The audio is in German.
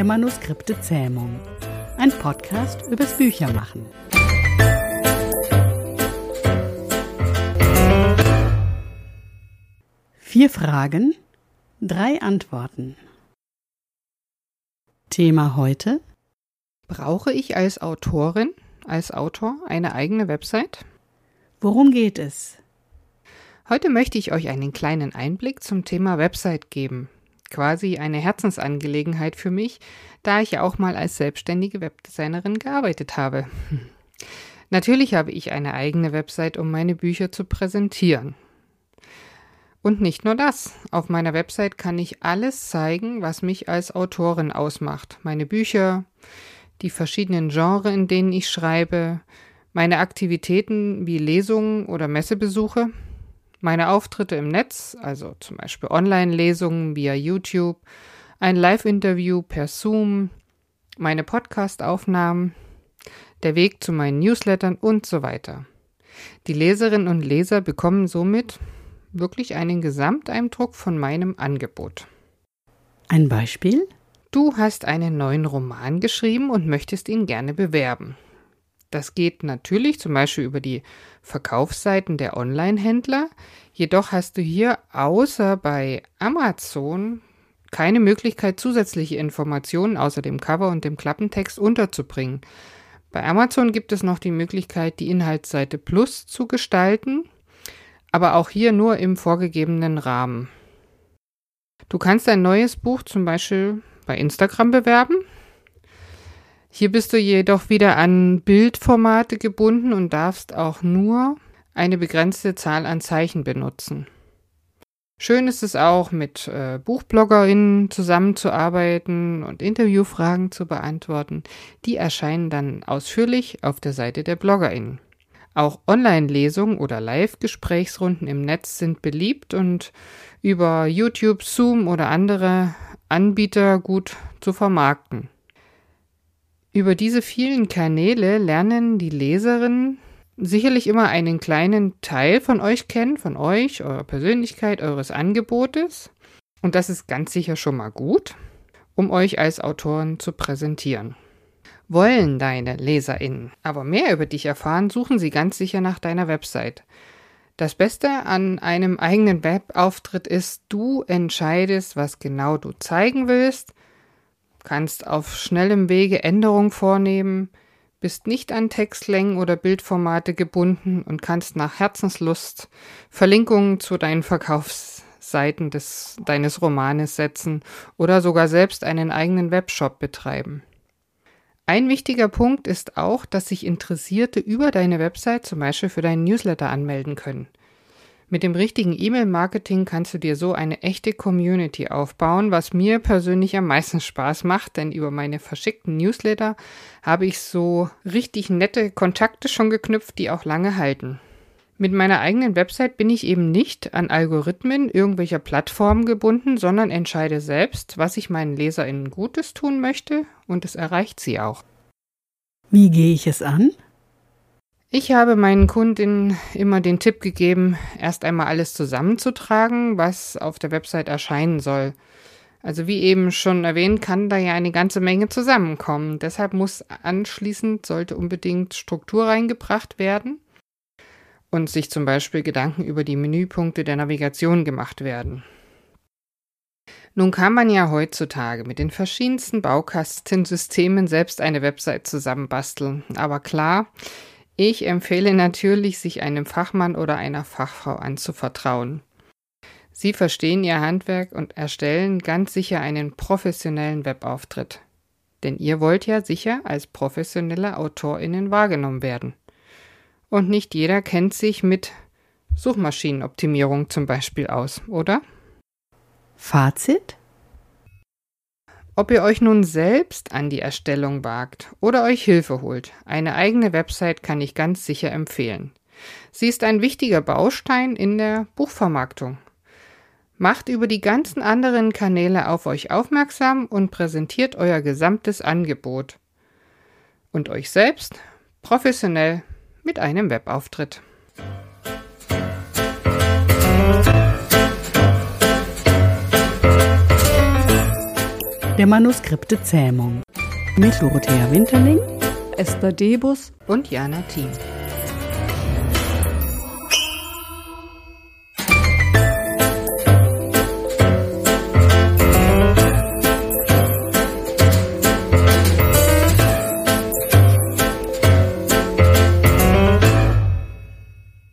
der Manuskripte Zähmung. Ein Podcast übers Büchermachen. Vier Fragen, drei Antworten. Thema heute? Brauche ich als Autorin, als Autor eine eigene Website? Worum geht es? Heute möchte ich euch einen kleinen Einblick zum Thema Website geben. Quasi eine Herzensangelegenheit für mich, da ich ja auch mal als selbstständige Webdesignerin gearbeitet habe. Natürlich habe ich eine eigene Website, um meine Bücher zu präsentieren. Und nicht nur das. Auf meiner Website kann ich alles zeigen, was mich als Autorin ausmacht. Meine Bücher, die verschiedenen Genres, in denen ich schreibe, meine Aktivitäten wie Lesungen oder Messebesuche, meine Auftritte im Netz, also zum Beispiel Online-Lesungen via YouTube, ein Live-Interview per Zoom, meine Podcast-Aufnahmen, der Weg zu meinen Newslettern und so weiter. Die Leserinnen und Leser bekommen somit wirklich einen Gesamteindruck von meinem Angebot. Ein Beispiel? Du hast einen neuen Roman geschrieben und möchtest ihn gerne bewerben. Das geht natürlich zum Beispiel über die Verkaufsseiten der Online-Händler. Jedoch hast du hier außer bei Amazon keine Möglichkeit, zusätzliche Informationen außer dem Cover und dem Klappentext unterzubringen. Bei Amazon gibt es noch die Möglichkeit, die Inhaltsseite Plus zu gestalten, aber auch hier nur im vorgegebenen Rahmen. Du kannst ein neues Buch zum Beispiel bei Instagram bewerben. Hier bist du jedoch wieder an Bildformate gebunden und darfst auch nur eine begrenzte Zahl an Zeichen benutzen. Schön ist es auch, mit äh, BuchbloggerInnen zusammenzuarbeiten und Interviewfragen zu beantworten. Die erscheinen dann ausführlich auf der Seite der BloggerInnen. Auch Online-Lesungen oder Live-Gesprächsrunden im Netz sind beliebt und über YouTube, Zoom oder andere Anbieter gut zu vermarkten. Über diese vielen Kanäle lernen die Leserinnen sicherlich immer einen kleinen Teil von euch kennen, von euch, eurer Persönlichkeit, eures Angebotes. Und das ist ganz sicher schon mal gut, um euch als Autoren zu präsentieren. Wollen deine LeserInnen aber mehr über dich erfahren, suchen sie ganz sicher nach deiner Website. Das Beste an einem eigenen Webauftritt ist, du entscheidest, was genau du zeigen willst kannst auf schnellem Wege Änderungen vornehmen, bist nicht an Textlängen oder Bildformate gebunden und kannst nach Herzenslust Verlinkungen zu deinen Verkaufsseiten des, deines Romanes setzen oder sogar selbst einen eigenen Webshop betreiben. Ein wichtiger Punkt ist auch, dass sich Interessierte über deine Website zum Beispiel für deinen Newsletter anmelden können. Mit dem richtigen E-Mail-Marketing kannst du dir so eine echte Community aufbauen, was mir persönlich am meisten Spaß macht, denn über meine verschickten Newsletter habe ich so richtig nette Kontakte schon geknüpft, die auch lange halten. Mit meiner eigenen Website bin ich eben nicht an Algorithmen irgendwelcher Plattformen gebunden, sondern entscheide selbst, was ich meinen LeserInnen Gutes tun möchte und es erreicht sie auch. Wie gehe ich es an? Ich habe meinen Kundinnen immer den Tipp gegeben, erst einmal alles zusammenzutragen, was auf der Website erscheinen soll. Also wie eben schon erwähnt, kann da ja eine ganze Menge zusammenkommen. Deshalb muss anschließend, sollte unbedingt Struktur reingebracht werden und sich zum Beispiel Gedanken über die Menüpunkte der Navigation gemacht werden. Nun kann man ja heutzutage mit den verschiedensten Baukastensystemen selbst eine Website zusammenbasteln. Aber klar, ich empfehle natürlich, sich einem Fachmann oder einer Fachfrau anzuvertrauen. Sie verstehen ihr Handwerk und erstellen ganz sicher einen professionellen Webauftritt. Denn ihr wollt ja sicher als professionelle AutorInnen wahrgenommen werden. Und nicht jeder kennt sich mit Suchmaschinenoptimierung zum Beispiel aus, oder? Fazit? Ob ihr euch nun selbst an die Erstellung wagt oder euch Hilfe holt, eine eigene Website kann ich ganz sicher empfehlen. Sie ist ein wichtiger Baustein in der Buchvermarktung. Macht über die ganzen anderen Kanäle auf euch aufmerksam und präsentiert euer gesamtes Angebot. Und euch selbst professionell mit einem Webauftritt. Der Manuskripte Zähmung. Mit Dorothea Winterling, Esther Debus und Jana Thiem.